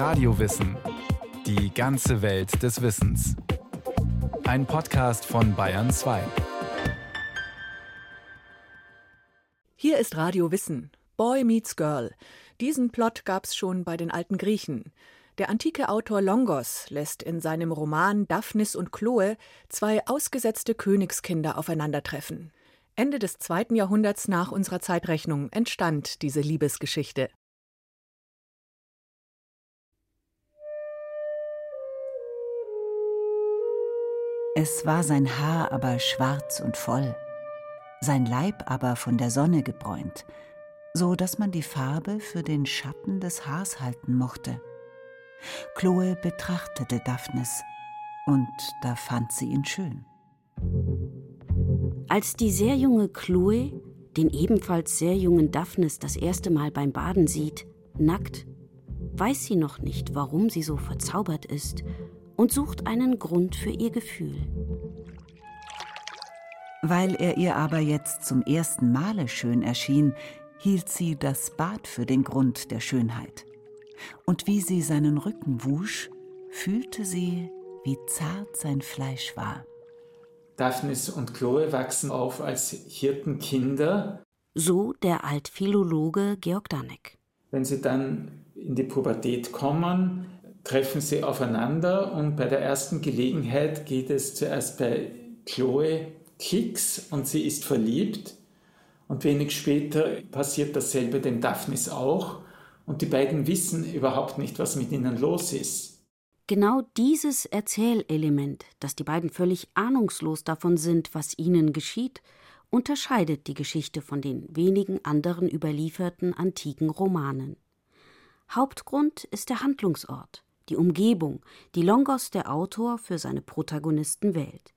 Radiowissen. Die ganze Welt des Wissens. Ein Podcast von Bayern 2. Hier ist Radio Wissen. Boy meets Girl. Diesen Plot gab's schon bei den alten Griechen. Der antike Autor Longos lässt in seinem Roman Daphnis und Chloe zwei ausgesetzte Königskinder aufeinandertreffen. Ende des zweiten Jahrhunderts nach unserer Zeitrechnung entstand diese Liebesgeschichte. Es war sein Haar aber schwarz und voll, sein Leib aber von der Sonne gebräunt, so dass man die Farbe für den Schatten des Haars halten mochte. Chloe betrachtete Daphnis, und da fand sie ihn schön. Als die sehr junge Chloe den ebenfalls sehr jungen Daphnis das erste Mal beim Baden sieht, nackt, weiß sie noch nicht, warum sie so verzaubert ist und sucht einen Grund für ihr Gefühl. Weil er ihr aber jetzt zum ersten Male schön erschien, hielt sie das Bad für den Grund der Schönheit. Und wie sie seinen Rücken wusch, fühlte sie, wie zart sein Fleisch war. Daphnis und Chloe wachsen auf als Hirtenkinder. So der Altphilologe Georg Danek. Wenn sie dann in die Pubertät kommen, treffen sie aufeinander und bei der ersten Gelegenheit geht es zuerst bei Chloe Kicks und sie ist verliebt und wenig später passiert dasselbe den Daphnis auch und die beiden wissen überhaupt nicht, was mit ihnen los ist. Genau dieses Erzählelement, dass die beiden völlig ahnungslos davon sind, was ihnen geschieht, unterscheidet die Geschichte von den wenigen anderen überlieferten antiken Romanen. Hauptgrund ist der Handlungsort, die Umgebung, die Longos der Autor für seine Protagonisten wählt.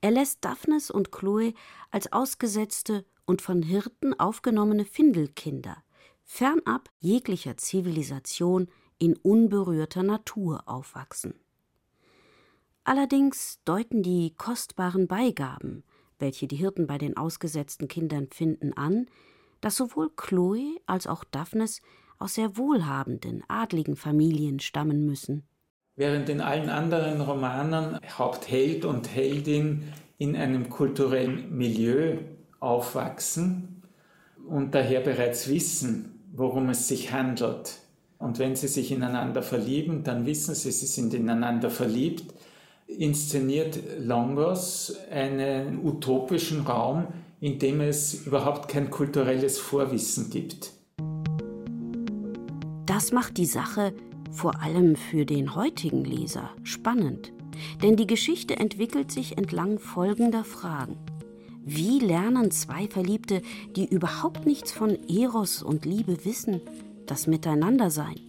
Er lässt Daphnis und Chloe als ausgesetzte und von Hirten aufgenommene Findelkinder, fernab jeglicher Zivilisation in unberührter Natur aufwachsen. Allerdings deuten die kostbaren Beigaben, welche die Hirten bei den ausgesetzten Kindern finden, an, dass sowohl Chloe als auch Daphnis aus sehr wohlhabenden, adligen Familien stammen müssen. Während in allen anderen Romanen Hauptheld und Heldin in einem kulturellen Milieu aufwachsen und daher bereits wissen, worum es sich handelt. Und wenn sie sich ineinander verlieben, dann wissen sie, sie sind ineinander verliebt, inszeniert Longos einen utopischen Raum, in dem es überhaupt kein kulturelles Vorwissen gibt. Das macht die Sache vor allem für den heutigen Leser spannend, denn die Geschichte entwickelt sich entlang folgender Fragen. Wie lernen zwei Verliebte, die überhaupt nichts von Eros und Liebe wissen, das Miteinandersein?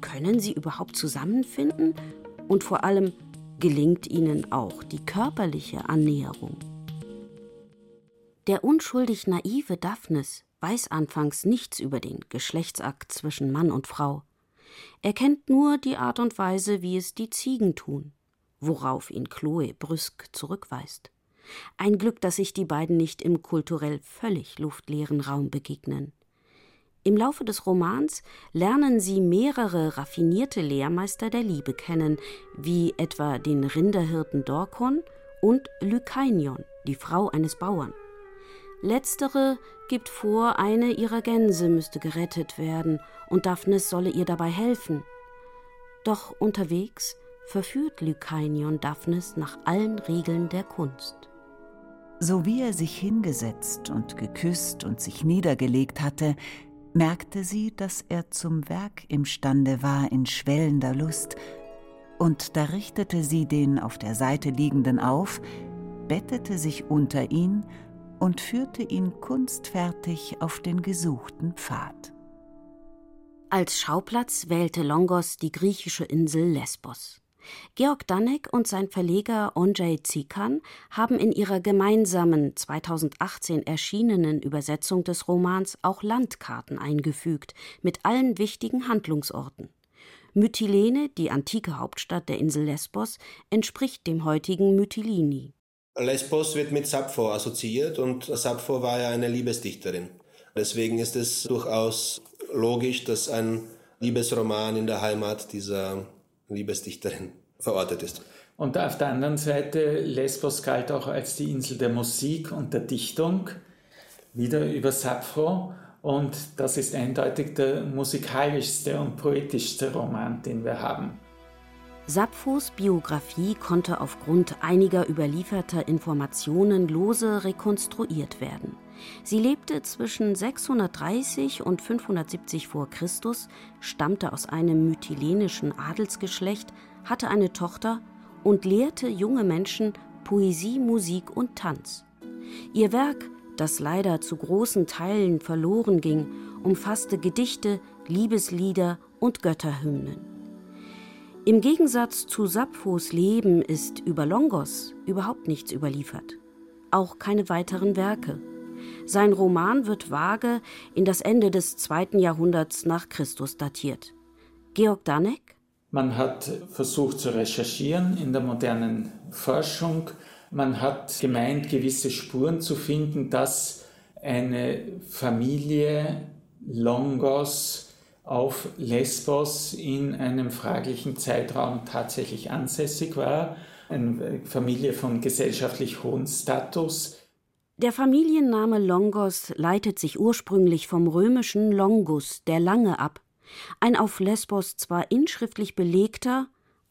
Können sie überhaupt zusammenfinden? Und vor allem, gelingt ihnen auch die körperliche Annäherung? Der unschuldig naive Daphnis weiß anfangs nichts über den Geschlechtsakt zwischen Mann und Frau. Er kennt nur die Art und Weise, wie es die Ziegen tun, worauf ihn Chloe brüsk zurückweist. Ein Glück, dass sich die beiden nicht im kulturell völlig luftleeren Raum begegnen. Im Laufe des Romans lernen sie mehrere raffinierte Lehrmeister der Liebe kennen, wie etwa den Rinderhirten Dorkon und Lykainion, die Frau eines Bauern. Letztere gibt vor, eine ihrer Gänse müsste gerettet werden und Daphnis solle ihr dabei helfen. Doch unterwegs verführt Lykainion Daphnis nach allen Regeln der Kunst. So wie er sich hingesetzt und geküsst und sich niedergelegt hatte, merkte sie, dass er zum Werk imstande war in schwellender Lust, und da richtete sie den auf der Seite liegenden auf, bettete sich unter ihn und führte ihn kunstfertig auf den gesuchten Pfad. Als Schauplatz wählte Longos die griechische Insel Lesbos. Georg Danek und sein Verleger Onjay Zikan haben in ihrer gemeinsamen 2018 erschienenen Übersetzung des Romans auch Landkarten eingefügt mit allen wichtigen Handlungsorten. Mytilene, die antike Hauptstadt der Insel Lesbos, entspricht dem heutigen Mytilini. Lesbos wird mit Sappho assoziiert und Sappho war ja eine Liebesdichterin. Deswegen ist es durchaus logisch, dass ein Liebesroman in der Heimat dieser Liebesdichterin verortet ist. Und auf der anderen Seite, Lesbos galt auch als die Insel der Musik und der Dichtung, wieder über Sappho. Und das ist eindeutig der musikalischste und poetischste Roman, den wir haben. Sapphos Biografie konnte aufgrund einiger überlieferter Informationen lose rekonstruiert werden. Sie lebte zwischen 630 und 570 vor Christus, stammte aus einem mytilenischen Adelsgeschlecht, hatte eine Tochter und lehrte junge Menschen Poesie, Musik und Tanz. Ihr Werk, das leider zu großen Teilen verloren ging, umfasste Gedichte, Liebeslieder und Götterhymnen. Im Gegensatz zu Sapphos Leben ist über Longos überhaupt nichts überliefert. Auch keine weiteren Werke. Sein Roman wird vage in das Ende des zweiten Jahrhunderts nach Christus datiert. Georg Danek? Man hat versucht zu recherchieren in der modernen Forschung. Man hat gemeint, gewisse Spuren zu finden, dass eine Familie Longos auf Lesbos in einem fraglichen Zeitraum tatsächlich ansässig war, eine Familie von gesellschaftlich hohem Status. Der Familienname Longos leitet sich ursprünglich vom römischen Longus, der Lange, ab, ein auf Lesbos zwar inschriftlich belegter,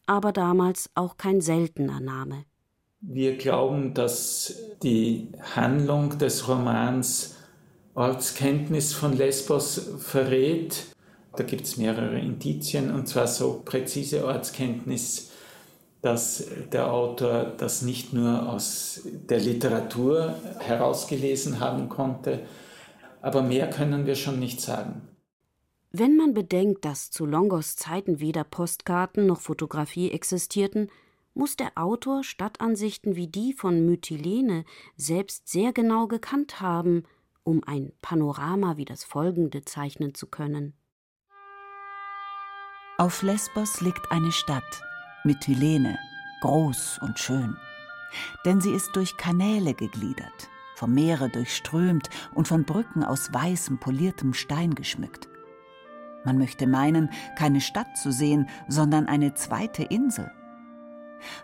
aber damals auch kein seltener Name. Wir glauben, dass die Handlung des Romans Ortskenntnis von Lesbos verrät da gibt es mehrere Indizien, und zwar so präzise Ortskenntnis, dass der Autor das nicht nur aus der Literatur herausgelesen haben konnte, aber mehr können wir schon nicht sagen. Wenn man bedenkt, dass zu Longos Zeiten weder Postkarten noch Fotografie existierten, muss der Autor Stadtansichten wie die von Mytilene selbst sehr genau gekannt haben, um ein Panorama wie das folgende zeichnen zu können. Auf Lesbos liegt eine Stadt, Mytilene, groß und schön. Denn sie ist durch Kanäle gegliedert, vom Meere durchströmt und von Brücken aus weißem, poliertem Stein geschmückt. Man möchte meinen, keine Stadt zu sehen, sondern eine zweite Insel.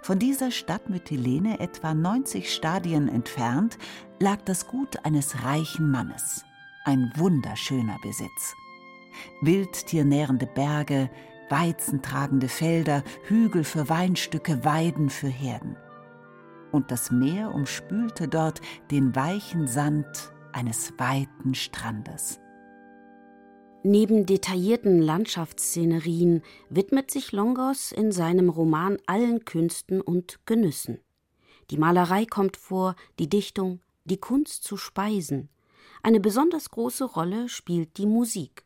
Von dieser Stadt Mytilene etwa 90 Stadien entfernt lag das Gut eines reichen Mannes. Ein wunderschöner Besitz. Wildtiernährende Berge, weizentragende Felder, Hügel für Weinstücke, Weiden für Herden. Und das Meer umspülte dort den weichen Sand eines weiten Strandes. Neben detaillierten Landschaftsszenerien widmet sich Longos in seinem Roman allen Künsten und Genüssen. Die Malerei kommt vor, die Dichtung, die Kunst zu speisen. Eine besonders große Rolle spielt die Musik.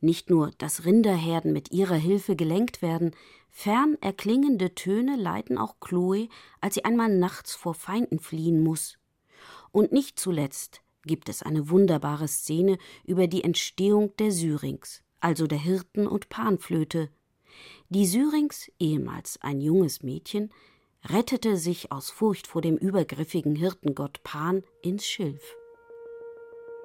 Nicht nur, dass Rinderherden mit ihrer Hilfe gelenkt werden, fern erklingende Töne leiten auch Chloe, als sie einmal nachts vor Feinden fliehen muss. Und nicht zuletzt gibt es eine wunderbare Szene über die Entstehung der Syrinx, also der Hirten- und Panflöte. Die Syrinx, ehemals ein junges Mädchen, rettete sich aus Furcht vor dem übergriffigen Hirtengott Pan ins Schilf.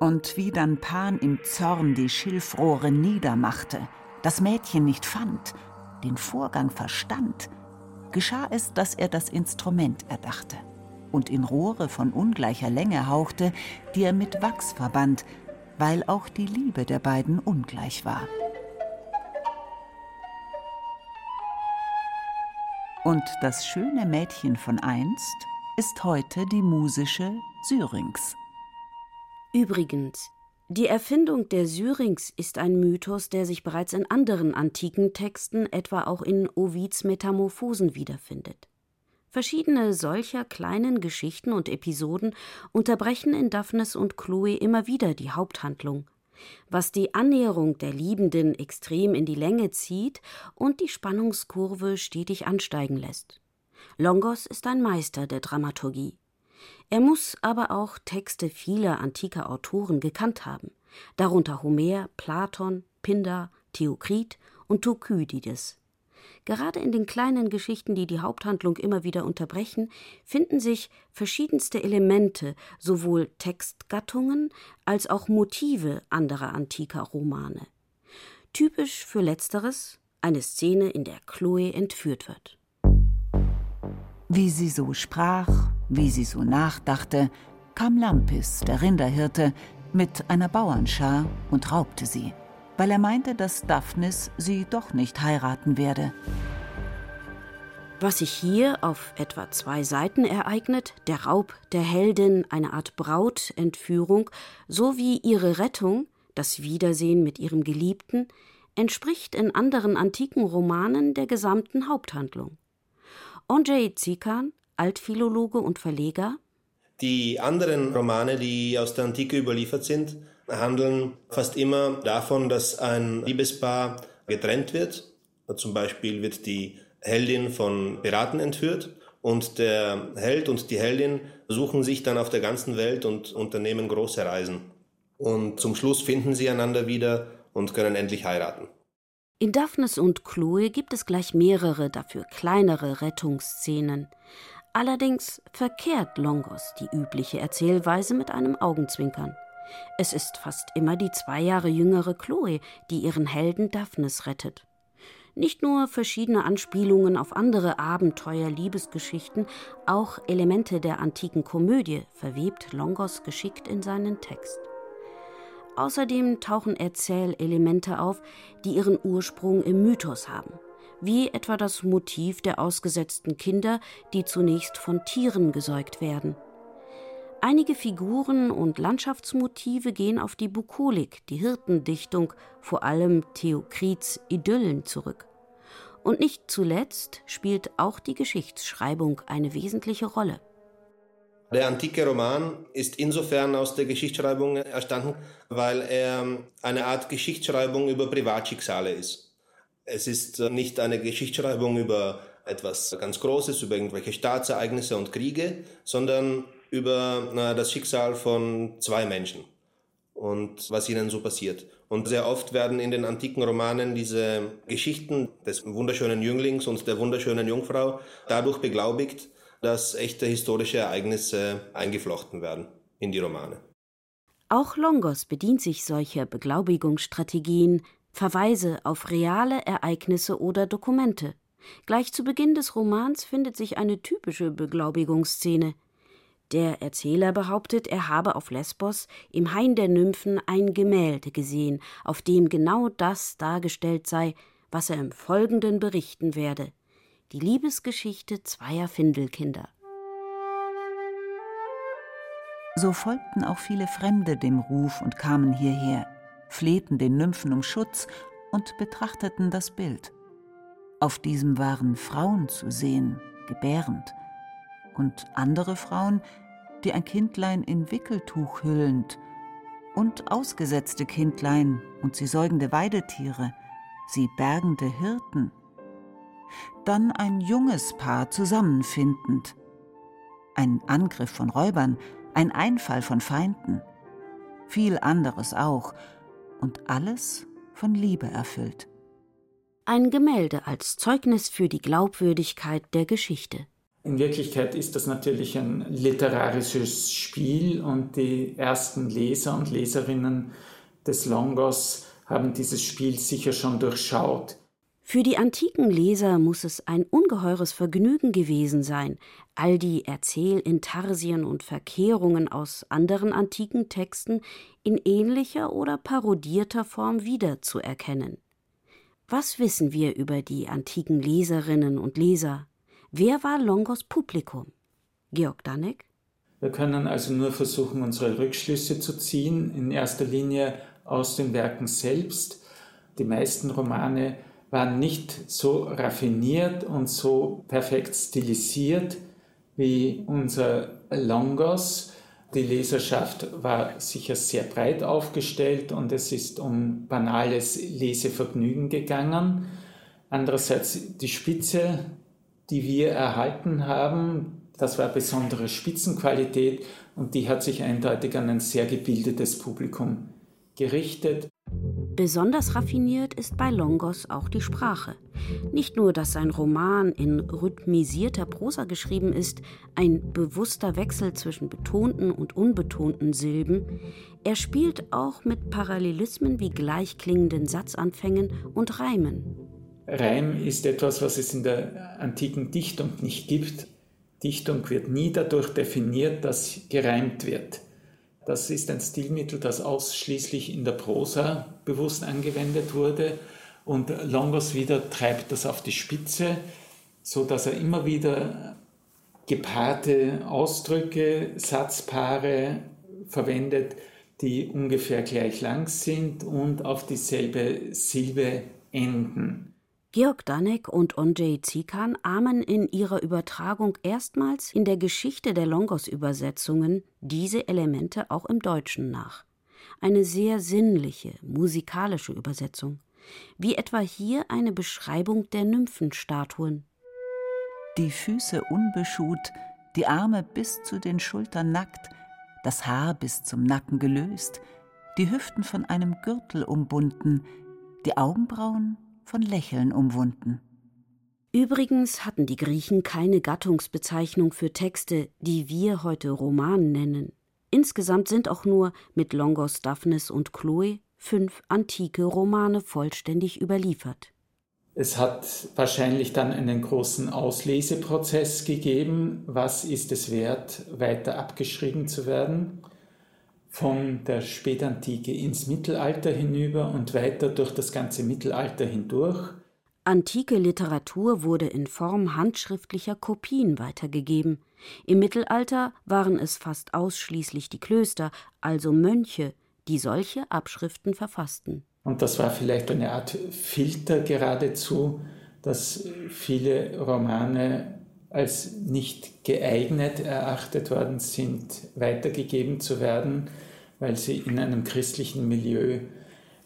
Und wie dann Pan im Zorn die Schilfrohre niedermachte, das Mädchen nicht fand, den Vorgang verstand, geschah es, dass er das Instrument erdachte und in Rohre von ungleicher Länge hauchte, die er mit Wachs verband, weil auch die Liebe der beiden ungleich war. Und das schöne Mädchen von einst ist heute die musische Syrinx. Übrigens, die Erfindung der Syrinx ist ein Mythos, der sich bereits in anderen antiken Texten, etwa auch in Ovids Metamorphosen wiederfindet. Verschiedene solcher kleinen Geschichten und Episoden unterbrechen in Daphnes und Chloe immer wieder die Haupthandlung, was die Annäherung der Liebenden extrem in die Länge zieht und die Spannungskurve stetig ansteigen lässt. Longos ist ein Meister der Dramaturgie. Er muss aber auch Texte vieler antiker Autoren gekannt haben, darunter Homer, Platon, Pindar, Theokrit und Thukydides. Gerade in den kleinen Geschichten, die die Haupthandlung immer wieder unterbrechen, finden sich verschiedenste Elemente, sowohl Textgattungen als auch Motive anderer antiker Romane. Typisch für letzteres eine Szene, in der Chloe entführt wird. Wie sie so sprach, wie sie so nachdachte, kam Lampis, der Rinderhirte, mit einer Bauernschar und raubte sie, weil er meinte, dass Daphnis sie doch nicht heiraten werde. Was sich hier auf etwa zwei Seiten ereignet, der Raub der Heldin, eine Art Brautentführung, sowie ihre Rettung, das Wiedersehen mit ihrem Geliebten, entspricht in anderen antiken Romanen der gesamten Haupthandlung. Andrzej Zikan, Altphilologe und Verleger. Die anderen Romane, die aus der Antike überliefert sind, handeln fast immer davon, dass ein Liebespaar getrennt wird. Zum Beispiel wird die Heldin von Piraten entführt und der Held und die Heldin suchen sich dann auf der ganzen Welt und unternehmen große Reisen. Und zum Schluss finden sie einander wieder und können endlich heiraten. In Daphnes und Chloe gibt es gleich mehrere, dafür kleinere Rettungsszenen. Allerdings verkehrt Longos die übliche Erzählweise mit einem Augenzwinkern. Es ist fast immer die zwei Jahre jüngere Chloe, die ihren Helden Daphnes rettet. Nicht nur verschiedene Anspielungen auf andere Abenteuer, Liebesgeschichten, auch Elemente der antiken Komödie verwebt Longos geschickt in seinen Text. Außerdem tauchen Erzählelemente auf, die ihren Ursprung im Mythos haben, wie etwa das Motiv der ausgesetzten Kinder, die zunächst von Tieren gesäugt werden. Einige Figuren und Landschaftsmotive gehen auf die Bukolik, die Hirtendichtung, vor allem Theokrits Idyllen zurück. Und nicht zuletzt spielt auch die Geschichtsschreibung eine wesentliche Rolle. Der antike Roman ist insofern aus der Geschichtsschreibung entstanden, weil er eine Art Geschichtsschreibung über Privatschicksale ist. Es ist nicht eine Geschichtsschreibung über etwas ganz Großes, über irgendwelche Staatsereignisse und Kriege, sondern über das Schicksal von zwei Menschen und was ihnen so passiert. Und sehr oft werden in den antiken Romanen diese Geschichten des wunderschönen Jünglings und der wunderschönen Jungfrau dadurch beglaubigt, dass echte historische Ereignisse eingeflochten werden in die Romane. Auch Longos bedient sich solcher Beglaubigungsstrategien, Verweise auf reale Ereignisse oder Dokumente. Gleich zu Beginn des Romans findet sich eine typische Beglaubigungsszene. Der Erzähler behauptet, er habe auf Lesbos im Hain der Nymphen ein Gemälde gesehen, auf dem genau das dargestellt sei, was er im Folgenden berichten werde die Liebesgeschichte zweier Findelkinder. So folgten auch viele Fremde dem Ruf und kamen hierher, flehten den Nymphen um Schutz und betrachteten das Bild. Auf diesem waren Frauen zu sehen, gebärend, und andere Frauen, die ein Kindlein in Wickeltuch hüllend, und ausgesetzte Kindlein und sie säugende Weidetiere, sie bergende Hirten dann ein junges Paar zusammenfindend. Ein Angriff von Räubern, ein Einfall von Feinden, viel anderes auch, und alles von Liebe erfüllt. Ein Gemälde als Zeugnis für die Glaubwürdigkeit der Geschichte. In Wirklichkeit ist das natürlich ein literarisches Spiel und die ersten Leser und Leserinnen des Longos haben dieses Spiel sicher schon durchschaut. Für die antiken Leser muss es ein ungeheures Vergnügen gewesen sein, all die Erzählintarsien und Verkehrungen aus anderen antiken Texten in ähnlicher oder parodierter Form wiederzuerkennen. Was wissen wir über die antiken Leserinnen und Leser? Wer war Longos Publikum? Georg Danek? Wir können also nur versuchen, unsere Rückschlüsse zu ziehen, in erster Linie aus den Werken selbst. Die meisten Romane waren nicht so raffiniert und so perfekt stilisiert wie unser Longos. Die Leserschaft war sicher sehr breit aufgestellt und es ist um banales Lesevergnügen gegangen. Andererseits die Spitze, die wir erhalten haben, das war besondere Spitzenqualität und die hat sich eindeutig an ein sehr gebildetes Publikum gerichtet. Besonders raffiniert ist bei Longos auch die Sprache. Nicht nur, dass sein Roman in rhythmisierter Prosa geschrieben ist, ein bewusster Wechsel zwischen betonten und unbetonten Silben, er spielt auch mit Parallelismen wie gleichklingenden Satzanfängen und Reimen. Reim ist etwas, was es in der antiken Dichtung nicht gibt. Dichtung wird nie dadurch definiert, dass gereimt wird. Das ist ein Stilmittel, das ausschließlich in der Prosa bewusst angewendet wurde. Und Longos wieder treibt das auf die Spitze, so dass er immer wieder gepaarte Ausdrücke, Satzpaare verwendet, die ungefähr gleich lang sind und auf dieselbe Silbe enden. Georg Danek und Ondřej Zikan ahmen in ihrer Übertragung erstmals in der Geschichte der Longos-Übersetzungen diese Elemente auch im Deutschen nach. Eine sehr sinnliche, musikalische Übersetzung, wie etwa hier eine Beschreibung der Nymphenstatuen. Die Füße unbeschuht, die Arme bis zu den Schultern nackt, das Haar bis zum Nacken gelöst, die Hüften von einem Gürtel umbunden, die Augenbrauen von Lächeln umwunden. Übrigens hatten die Griechen keine Gattungsbezeichnung für Texte, die wir heute Roman nennen. Insgesamt sind auch nur mit Longos, Daphnis und Chloe fünf antike Romane vollständig überliefert. Es hat wahrscheinlich dann einen großen Ausleseprozess gegeben. Was ist es wert, weiter abgeschrieben zu werden? Von der Spätantike ins Mittelalter hinüber und weiter durch das ganze Mittelalter hindurch. Antike Literatur wurde in Form handschriftlicher Kopien weitergegeben. Im Mittelalter waren es fast ausschließlich die Klöster, also Mönche, die solche Abschriften verfassten. Und das war vielleicht eine Art Filter geradezu, dass viele Romane als nicht geeignet erachtet worden sind, weitergegeben zu werden, weil sie in einem christlichen Milieu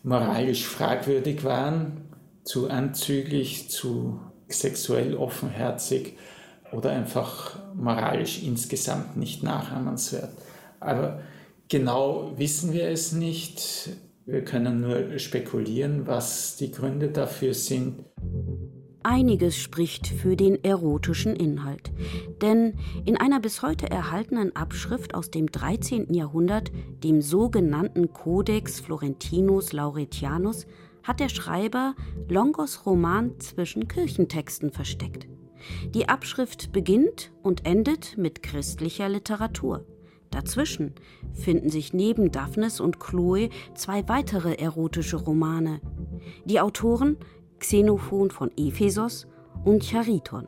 moralisch fragwürdig waren, zu anzüglich, zu sexuell offenherzig oder einfach moralisch insgesamt nicht nachahmenswert. Aber genau wissen wir es nicht. Wir können nur spekulieren, was die Gründe dafür sind. Einiges spricht für den erotischen Inhalt. Denn in einer bis heute erhaltenen Abschrift aus dem 13. Jahrhundert, dem sogenannten Codex Florentinus Lauretianus, hat der Schreiber Longos Roman zwischen Kirchentexten versteckt. Die Abschrift beginnt und endet mit christlicher Literatur. Dazwischen finden sich neben Daphnis und Chloe zwei weitere erotische Romane. Die Autoren Xenophon von Ephesos und Chariton.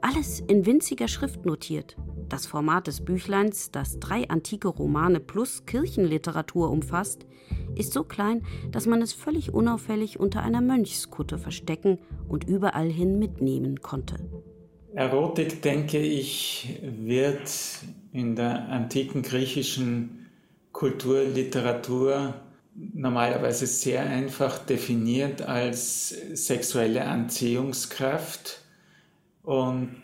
Alles in winziger Schrift notiert. Das Format des Büchleins, das drei antike Romane plus Kirchenliteratur umfasst, ist so klein, dass man es völlig unauffällig unter einer Mönchskutte verstecken und überall hin mitnehmen konnte. Erotik, denke ich, wird in der antiken griechischen Kulturliteratur normalerweise sehr einfach definiert als sexuelle Anziehungskraft und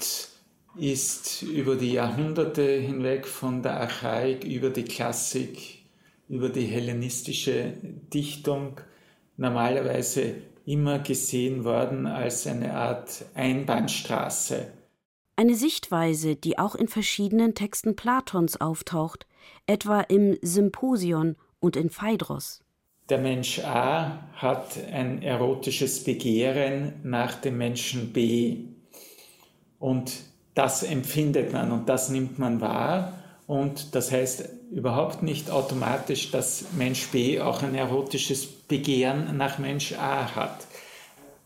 ist über die Jahrhunderte hinweg von der Archaik über die Klassik, über die hellenistische Dichtung normalerweise immer gesehen worden als eine Art Einbahnstraße. Eine Sichtweise, die auch in verschiedenen Texten Platons auftaucht, etwa im Symposion und in Phaedros. Der Mensch A hat ein erotisches Begehren nach dem Menschen B. Und das empfindet man und das nimmt man wahr. Und das heißt überhaupt nicht automatisch, dass Mensch B auch ein erotisches Begehren nach Mensch A hat.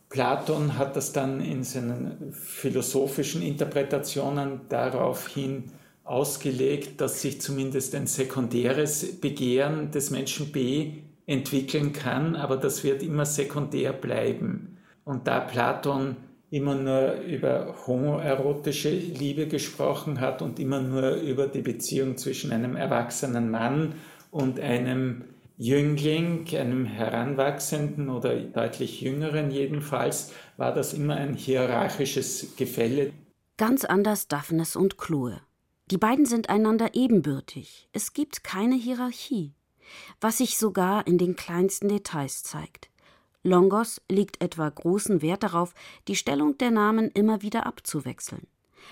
Platon hat das dann in seinen philosophischen Interpretationen daraufhin ausgelegt, dass sich zumindest ein sekundäres Begehren des Menschen B entwickeln kann, aber das wird immer sekundär bleiben. Und da Platon immer nur über homoerotische Liebe gesprochen hat und immer nur über die Beziehung zwischen einem erwachsenen Mann und einem Jüngling, einem Heranwachsenden oder deutlich Jüngeren jedenfalls, war das immer ein hierarchisches Gefälle. Ganz anders Daphnis und Chloe. Die beiden sind einander ebenbürtig. Es gibt keine Hierarchie. Was sich sogar in den kleinsten Details zeigt. Longos legt etwa großen Wert darauf, die Stellung der Namen immer wieder abzuwechseln.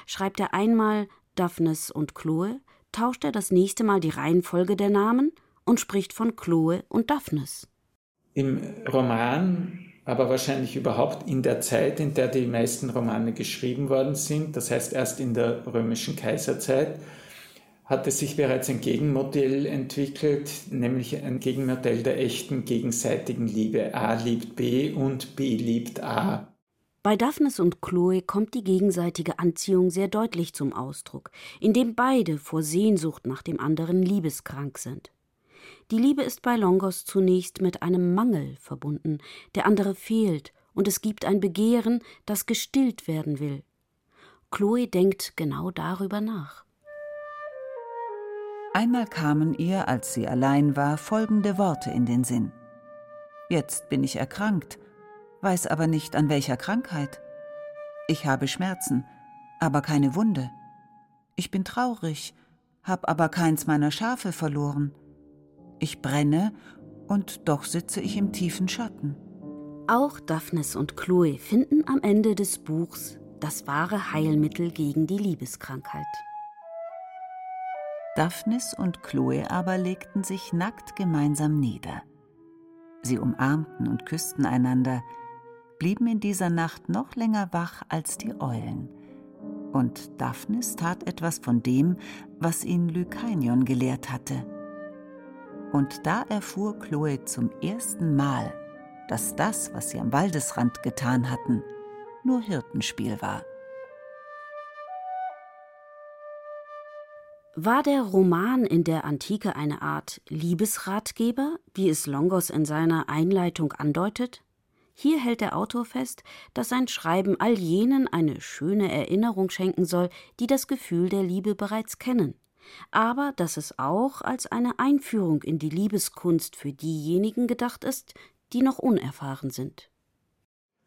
Schreibt er einmal Daphnis und Chloe, tauscht er das nächste Mal die Reihenfolge der Namen und spricht von Chloe und Daphnis. Im Roman, aber wahrscheinlich überhaupt in der Zeit, in der die meisten Romane geschrieben worden sind, das heißt erst in der römischen Kaiserzeit, hatte sich bereits ein Gegenmodell entwickelt, nämlich ein Gegenmodell der echten gegenseitigen Liebe. A liebt B und B liebt A. Bei Daphnis und Chloe kommt die gegenseitige Anziehung sehr deutlich zum Ausdruck, indem beide vor Sehnsucht nach dem anderen liebeskrank sind. Die Liebe ist bei Longos zunächst mit einem Mangel verbunden, der andere fehlt, und es gibt ein Begehren, das gestillt werden will. Chloe denkt genau darüber nach. Einmal kamen ihr, als sie allein war, folgende Worte in den Sinn. Jetzt bin ich erkrankt, weiß aber nicht an welcher Krankheit. Ich habe Schmerzen, aber keine Wunde. Ich bin traurig, hab aber keins meiner Schafe verloren. Ich brenne, und doch sitze ich im tiefen Schatten. Auch Daphnis und Chloe finden am Ende des Buchs das wahre Heilmittel gegen die Liebeskrankheit. Daphnis und Chloe aber legten sich nackt gemeinsam nieder. Sie umarmten und küssten einander, blieben in dieser Nacht noch länger wach als die Eulen. Und Daphnis tat etwas von dem, was ihn Lykainion gelehrt hatte. Und da erfuhr Chloe zum ersten Mal, dass das, was sie am Waldesrand getan hatten, nur Hirtenspiel war. War der Roman in der Antike eine Art Liebesratgeber, wie es Longos in seiner Einleitung andeutet? Hier hält der Autor fest, dass sein Schreiben all jenen eine schöne Erinnerung schenken soll, die das Gefühl der Liebe bereits kennen, aber dass es auch als eine Einführung in die Liebeskunst für diejenigen gedacht ist, die noch unerfahren sind.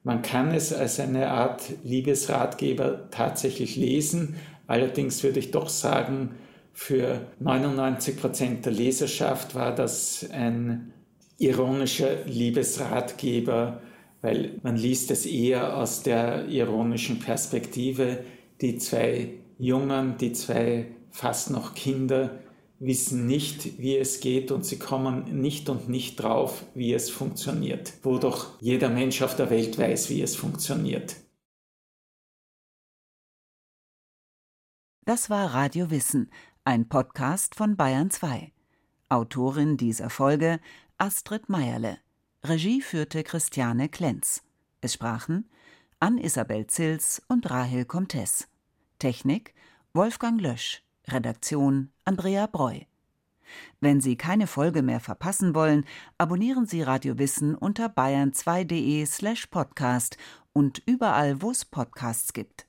Man kann es als eine Art Liebesratgeber tatsächlich lesen, allerdings würde ich doch sagen, für 99 Prozent der Leserschaft war das ein ironischer Liebesratgeber, weil man liest es eher aus der ironischen Perspektive. Die zwei Jungen, die zwei fast noch Kinder, wissen nicht, wie es geht und sie kommen nicht und nicht drauf, wie es funktioniert, wo doch jeder Mensch auf der Welt weiß, wie es funktioniert. Das war Radio Wissen ein Podcast von Bayern 2. Autorin dieser Folge Astrid Meierle. Regie führte Christiane Klenz. Es sprachen Ann-Isabel Zils und Rahel Comtes. Technik Wolfgang Lösch. Redaktion Andrea Breu. Wenn Sie keine Folge mehr verpassen wollen, abonnieren Sie Radio Wissen unter bayern2.de slash podcast und überall, wo es Podcasts gibt.